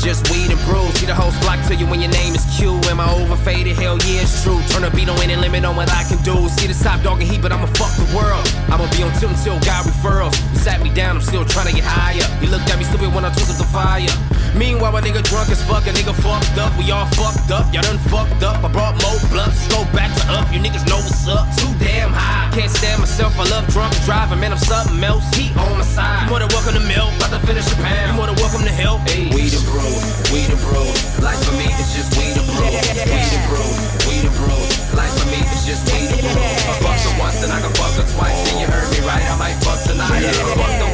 Just weed and brew. See the whole flock to you when your name is Q. Am I overfaded? Hell yeah, it's true. Turn the beat on any limit on what I can do. See the top dog and heat, but I'ma fuck the world. I'ma be on tilt until God referrals. You sat me down, I'm still trying to get higher. You looked at me stupid when I took up the fire. Meanwhile, my nigga drunk as fuck, a nigga fucked up. We all fucked up, y'all done fucked up. I brought more blunts, go back to up. You niggas know what's up. Too damn high, can't stand myself. I love drunk driving, man. I'm something else. He on my side. You more than welcome to milk, about to finish a pound. You more than welcome to help. Hey. We the bros, we the bros. Life for me is just we the bros, we the bros, we the bros. Life for me is just we the bros. I fucked her once, and I can fuck her twice right, I might fuck tonight. Yeah. Fuck the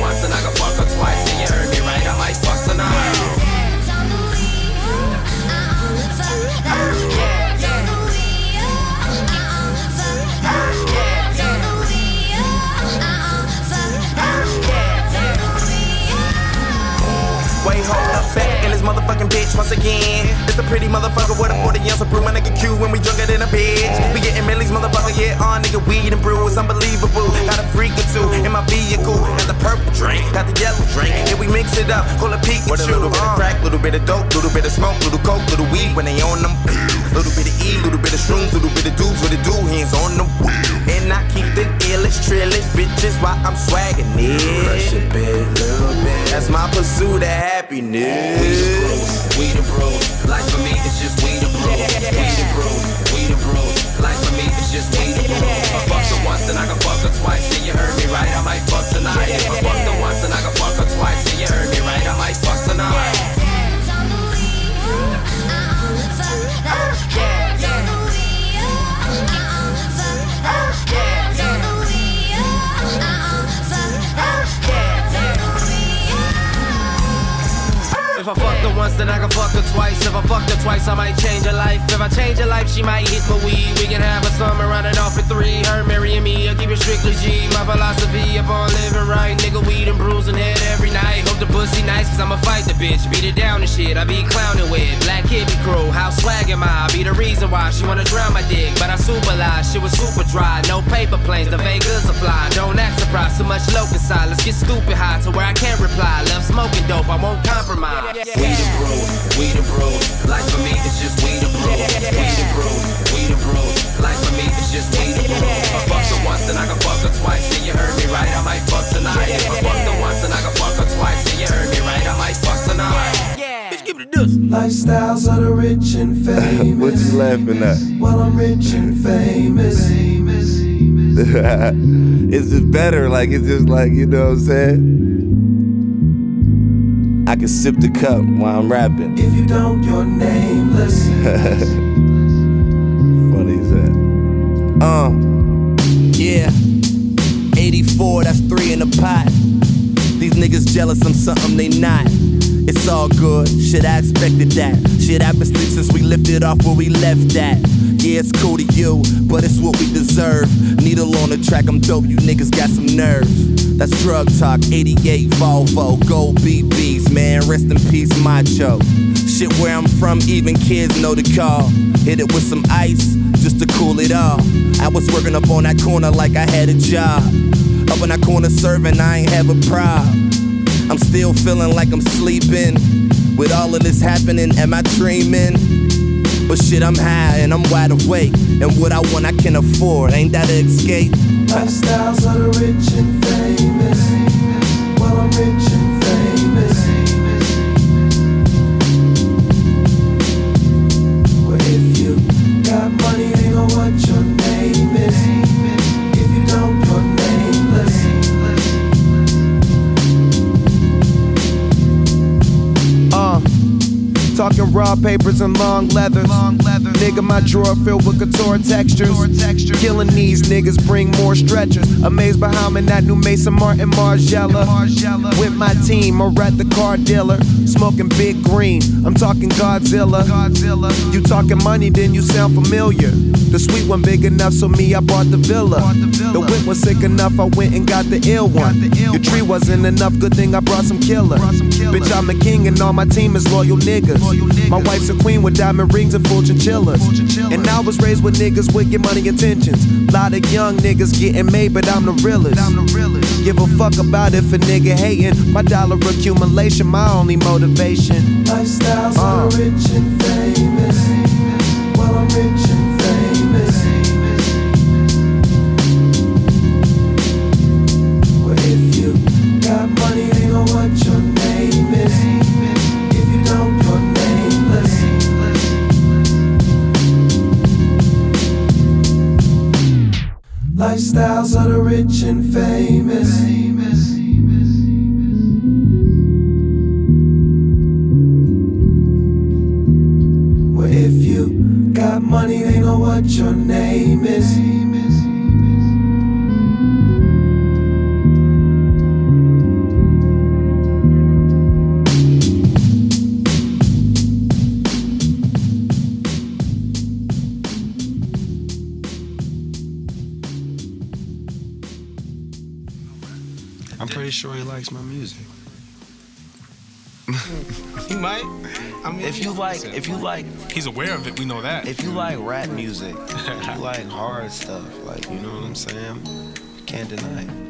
Little bit of E, little bit of shrooms, little bit of dudes with the do hands on the wheel. And I keep the illest, trillest bitches while I'm swagging it. Crush a bit, little bit. That's my pursuit of happiness. We the bros, we the bros. Life for me is just we the bros. We the bros, we the bros. Life for me is just we the bros. I fucked her once and I can fuck her twice. And you heard me right, I might fuck tonight. If I fucked her once once, then I can fuck her twice. If I fucked her twice, I might change her life. If I change her life, she might hit my weed. We can have a summer running off at three. Her marrying me, I keep it strictly G. My philosophy upon living right. Nigga, weed and bruising head every night. Hope the pussy nice, cause I'ma fight the bitch. Beat it down and shit, I be clowning with. Black Hippy crew, how swag am I? Be the reason why she wanna drown my dick. But I super lie, she was super dry. No paper planes, the Vegas are fly. Don't act surprised, too much locust side. Let's get stupid high to where I can't reply. Love smoking dope, I won't compromise. We the bros, we the bros. Life for me is just we the bros. We the bros, we the bros. Life for me is just we the bros. I fucked her once and I can fuck her twice. And you heard me right, I might fuck tonight. If I fucked her once and I can fuck her twice. And you heard me right, I might fuck tonight. Bitch, give it a deuce. Lifestyles of the rich and famous. what you laughing at? Well, I'm rich and famous. it's just better. Like it's just like you know what I'm saying. I can sip the cup while I'm rapping. If you don't, you're nameless. Funny as that. Uh, yeah. 84, that's three in the pot. These niggas jealous, I'm something they not. It's all good, shit, I expected that. Shit, I've been sleep since we lifted off where we left at. Yeah, it's cool to you, but it's what we deserve. Needle on the track, I'm dope, you niggas got some nerve. That's drug talk, 88 Volvo, gold BBs, man, rest in peace, macho. Shit, where I'm from, even kids know the call. Hit it with some ice, just to cool it off. I was working up on that corner like I had a job. Up in that corner serving, I ain't have a problem. I'm still feeling like I'm sleeping. With all of this happening, am I dreaming? But shit, I'm high and I'm wide awake. And what I want, I can afford. Ain't that an escape? Lifestyles of the rich and famous. Well, I'm rich and papers and long leathers. Nigga, my drawer filled with couture textures. Killing these niggas bring more stretchers. Amazed by how that new Maison Martin Margiela. With my team, or at the car dealer. Smoking big green. I'm talking Godzilla. Godzilla. You talking money, then you sound familiar. The sweet one big enough, so me, I bought the villa. The whip was sick enough, I went and got the ill one. Your tree wasn't enough, good thing I brought some killer. Bitch, I'm a king and all my team is loyal niggas. My wife's a queen with diamond rings and full chinchillas. And I was raised with niggas with your money intentions. Lot of young niggas getting made, but I'm the realest. Give a fuck about if a nigga hating. My dollar accumulation, my only motivation. Lifestyles Uh. of the rich and famous. Well, I'm rich got money, they know what your name is. I'm pretty sure he might. I mean, If you like, if you like, he's aware of it. We know that. if you like rap music, if you like hard stuff, like you know what I'm saying, you can't deny it.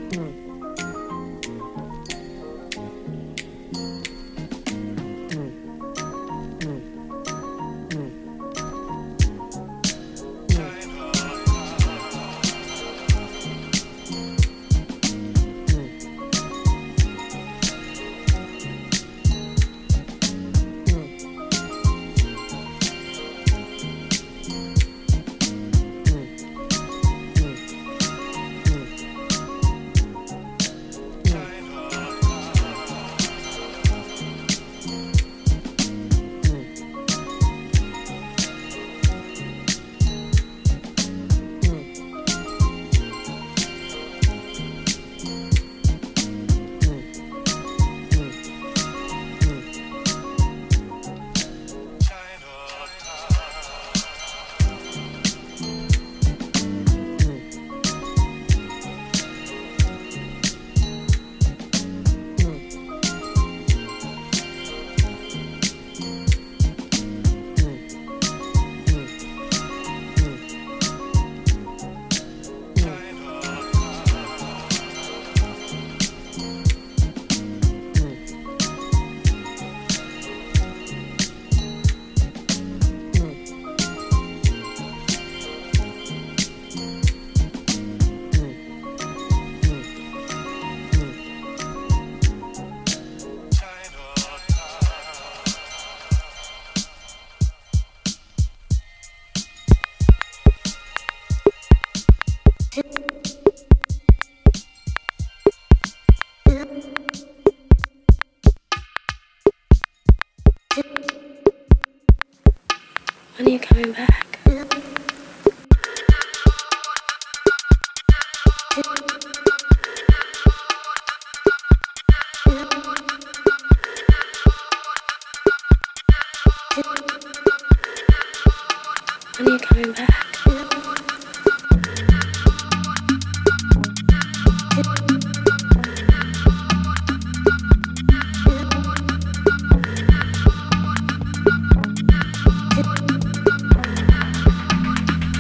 When are you coming back?